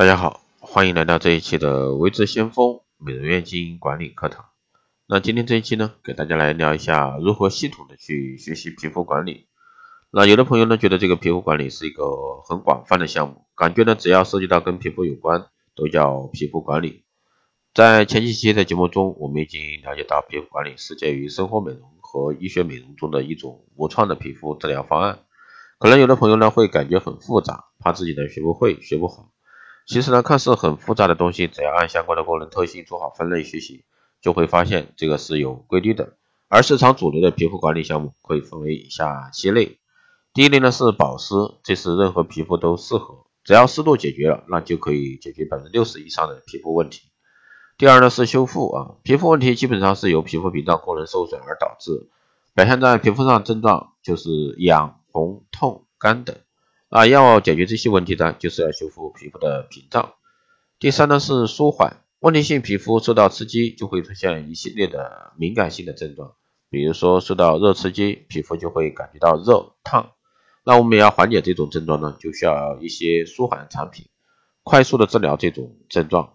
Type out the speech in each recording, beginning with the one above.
大家好，欢迎来到这一期的微知先锋美容院经营管理课堂。那今天这一期呢，给大家来聊一下如何系统的去学习皮肤管理。那有的朋友呢，觉得这个皮肤管理是一个很广泛的项目，感觉呢，只要涉及到跟皮肤有关，都叫皮肤管理。在前几期的节目中，我们已经了解到，皮肤管理是介于生活美容和医学美容中的一种无创的皮肤治疗方案。可能有的朋友呢，会感觉很复杂，怕自己呢学不会、学不好。其实呢，看似很复杂的东西，只要按相关的功能特性做好分类学习，就会发现这个是有规律的。而市场主流的皮肤管理项目可以分为以下七类。第一类呢是保湿，这是任何皮肤都适合，只要湿度解决了，那就可以解决百分之六十以上的皮肤问题。第二呢是修复啊，皮肤问题基本上是由皮肤屏障功能受损而导致，表现在皮肤上症状就是痒、红、痛、干等。啊，要解决这些问题呢，就是要修复皮肤的屏障。第三呢是舒缓，问题性皮肤受到刺激就会出现一系列的敏感性的症状，比如说受到热刺激，皮肤就会感觉到热烫。那我们要缓解这种症状呢，就需要一些舒缓产品，快速的治疗这种症状。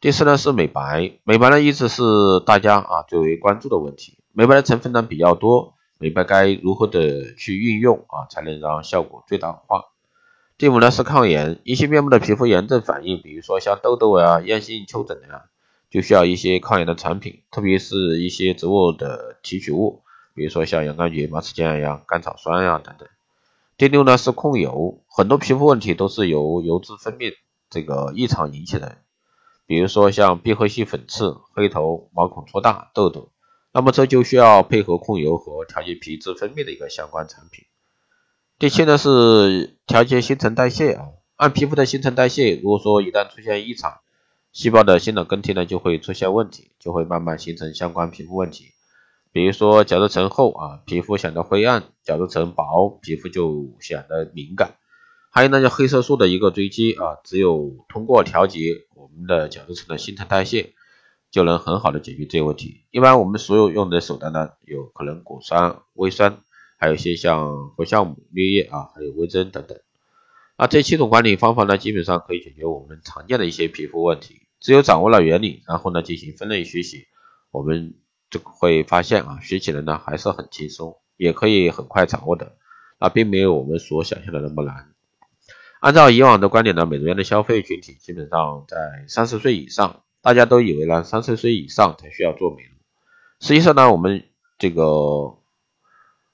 第四呢是美白，美白呢一直是大家啊最为关注的问题，美白的成分呢比较多，美白该如何的去运用啊，才能让效果最大化？第五呢是抗炎，一些面部的皮肤炎症反应，比如说像痘痘啊、炎性丘疹啊，就需要一些抗炎的产品，特别是一些植物的提取物，比如说像洋甘菊、马齿苋呀、甘草酸呀等等。第六呢是控油，很多皮肤问题都是由油脂分泌这个异常引起的，比如说像闭合性粉刺、黑头、毛孔粗大、痘痘，那么这就需要配合控油和调节皮脂分泌的一个相关产品。第七呢是调节新陈代谢啊，按皮肤的新陈代谢，如果说一旦出现异常，细胞的新的更替呢就会出现问题，就会慢慢形成相关皮肤问题。比如说角质层厚啊，皮肤显得灰暗；角质层薄，皮肤就显得敏感。还有呢，就黑色素的一个堆积啊，只有通过调节我们的角质层的新陈代谢，就能很好的解决这个问题。一般我们所有用的手段呢，有可能果酸、微酸。还有一些像活酵母、绿叶啊，还有微针等等。那这七种管理方法呢，基本上可以解决我们常见的一些皮肤问题。只有掌握了原理，然后呢进行分类学习，我们就会发现啊，学起来呢还是很轻松，也可以很快掌握的。那并没有我们所想象的那么难。按照以往的观点呢，美容院的消费群体基本上在三十岁以上，大家都以为呢三十岁以上才需要做美容。实际上呢，我们这个。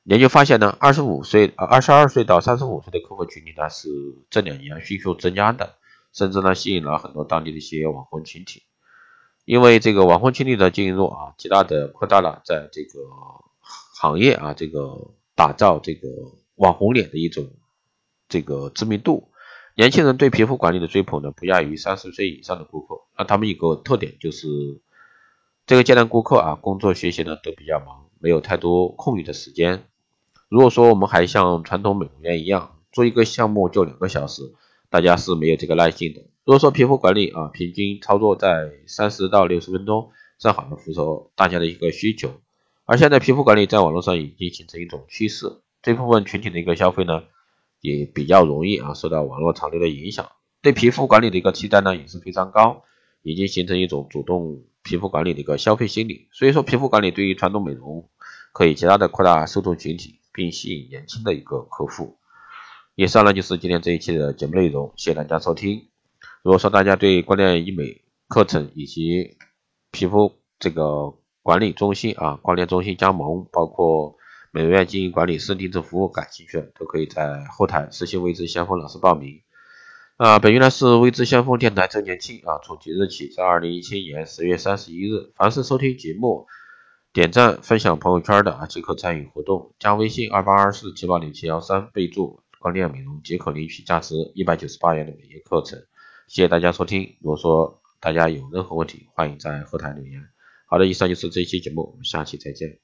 研究发现呢，二十五岁啊，二十二岁到三十五岁的客户群体呢是这两年迅速增加的，甚至呢吸引了很多当地的一些网红群体。因为这个网红群体的进入啊，极大的扩大了在这个行业啊这个打造这个网红脸的一种这个知名度。年轻人对皮肤管理的追捧呢，不亚于三十岁以上的顾客。那他们一个特点就是，这个阶段顾客啊，工作学习呢都比较忙，没有太多空余的时间。如果说我们还像传统美容院一样做一个项目就两个小时，大家是没有这个耐心的。如果说皮肤管理啊，平均操作在三十到六十分钟，正好能符合大家的一个需求。而现在皮肤管理在网络上已经形成一种趋势，这部分群体的一个消费呢，也比较容易啊受到网络潮流的影响，对皮肤管理的一个期待呢也是非常高，已经形成一种主动皮肤管理的一个消费心理。所以说，皮肤管理对于传统美容可以极大的扩大受众群体。并吸引年轻的一个客户。以上呢就是今天这一期的节目内容，谢谢大家收听。如果说大家对光电医美课程以及皮肤这个管理中心啊、光电中心加盟，包括美容院经营管理师定制服务感兴趣的，都可以在后台私信未知先锋老师报名。啊，本月呢是未知先锋电台周年庆啊，从即日起至二零一七年十月三十一日，凡是收听节目。点赞分享朋友圈的啊，即可参与活动。加微信二八二四七八零七幺三，备注光电美容，即可领取价值一百九十八元的美业课程。谢谢大家收听。如果说大家有任何问题，欢迎在后台留言。好的，以上就是这一期节目，我们下期再见。